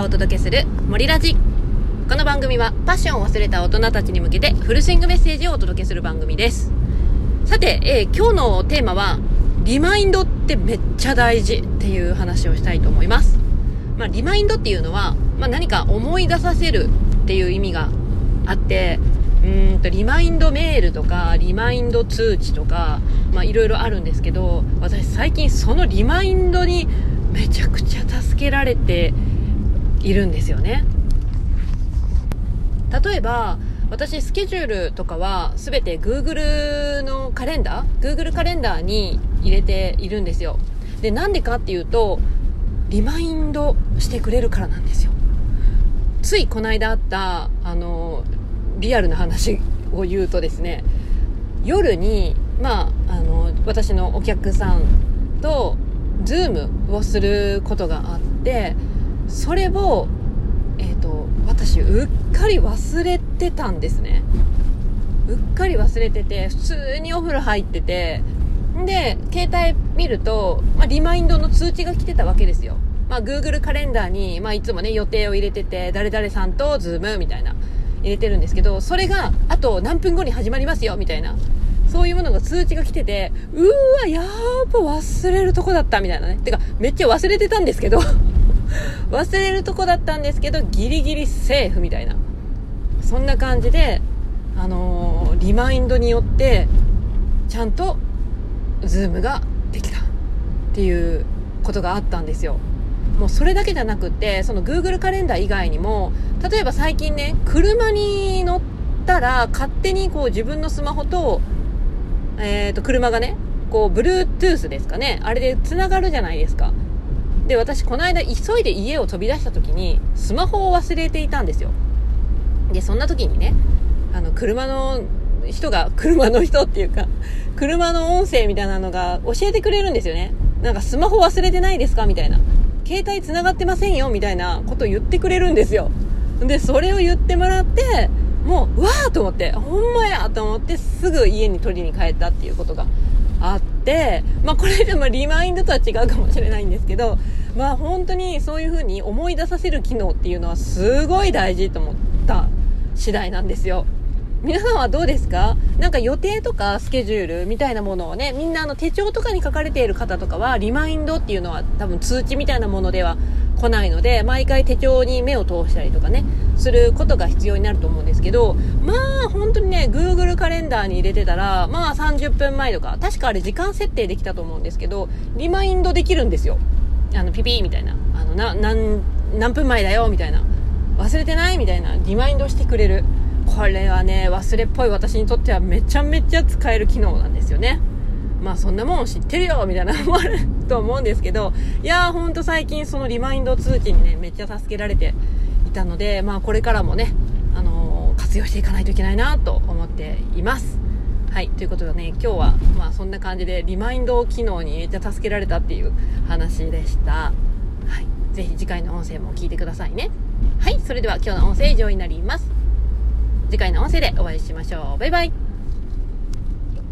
がお届けする森ラジ。この番組はパッションを忘れた大人たちに向けてフルスイングメッセージをお届けする番組です。さて、えー、今日のテーマはリマインドってめっちゃ大事っていう話をしたいと思います。まあ、リマインドっていうのは、まあ、何か思い出させるっていう意味があってうんとリマインドメールとかリマインド通知とかいろいろあるんですけど私最近そのリマインドにめちゃくちゃ助けられているんですよね。例えば私スケジュールとかは全て Google のカレンダー Google カレンダーに入れているんですよ。でなんでかっていうとリマインドしてくれるからなんですよ。ついこの間あったあのリアルな話を言うとですね夜にまああの私のお客さんとズームをすることがあってそれを、えーと、私うっかり忘れてたんですね。うっかり忘れてて普通にお風呂入っててで携帯見ると、まあ、リマインドの通知が来てたわけですよ、まあ、Google カレンダーに、まあ、いつもね予定を入れてて誰々さんとズームみたいな入れてるんですけどそれがあと何分後に始まりますよみたいなそういうものが通知が来てて、うーわ、やーぱ忘れるとこだったみたいなね。てか、めっちゃ忘れてたんですけど。忘れるとこだったんですけど、ギリギリセーフみたいな。そんな感じで、あのー、リマインドによって、ちゃんと、ズームができたっていうことがあったんですよ。もうそれだけじゃなくて、その Google カレンダー以外にも、例えば最近ね、車に乗ったら勝手にこう自分のスマホとえ、ー、と、車がね、こう、Bluetooth ですかね。あれで繋がるじゃないですか。で、私、この間、急いで家を飛び出した時に、スマホを忘れていたんですよ。で、そんな時にね、あの、車の人が、車の人っていうか、車の音声みたいなのが教えてくれるんですよね。なんか、スマホ忘れてないですか？みたいな。携帯繋がってませんよ？みたいなことを言ってくれるんですよ。で、それを言ってもらって、もう、うわーと思って、ほんまやと思って、すぐ家に取りに帰ったっていうことがあって、まあこれでもリマインドとは違うかもしれないんですけど、まあ本当にそういう風に思い出させる機能っていうのはすごい大事と思った次第なんですよ。皆さんはどうですか？なんか予定とかスケジュールみたいなものをね、みんなあの手帳とかに書かれている方とかは、リマインドっていうのは多分通知みたいなものでは来ないので、毎回手帳に目を通したりとかね、することが必要になると思うんですけど、まあ本当にね、Google カレンダーに入れてたら、まあ30分前とか、確かあれ時間設定できたと思うんですけど、リマインドできるんですよ。あの、ピピーみたいな。あの、な、何、何分前だよみたいな。忘れてないみたいな。リマインドしてくれる。これはね、忘れっぽい私にとってはめちゃめちゃ使える機能なんですよね。まあそんなもん知ってるよみたいなのもあると思うんですけど、いやーほんと最近そのリマインド通知にね、めっちゃ助けられていたので、まあこれからもね、あのー、活用していかないといけないなと思っています。はい、ということでね、今日はまあそんな感じでリマインド機能にめっちゃ助けられたっていう話でした。はい、ぜひ次回の音声も聞いてくださいね。はい、それでは今日の音声以上になります。次回の音声でお会いしましょう。バイバイ。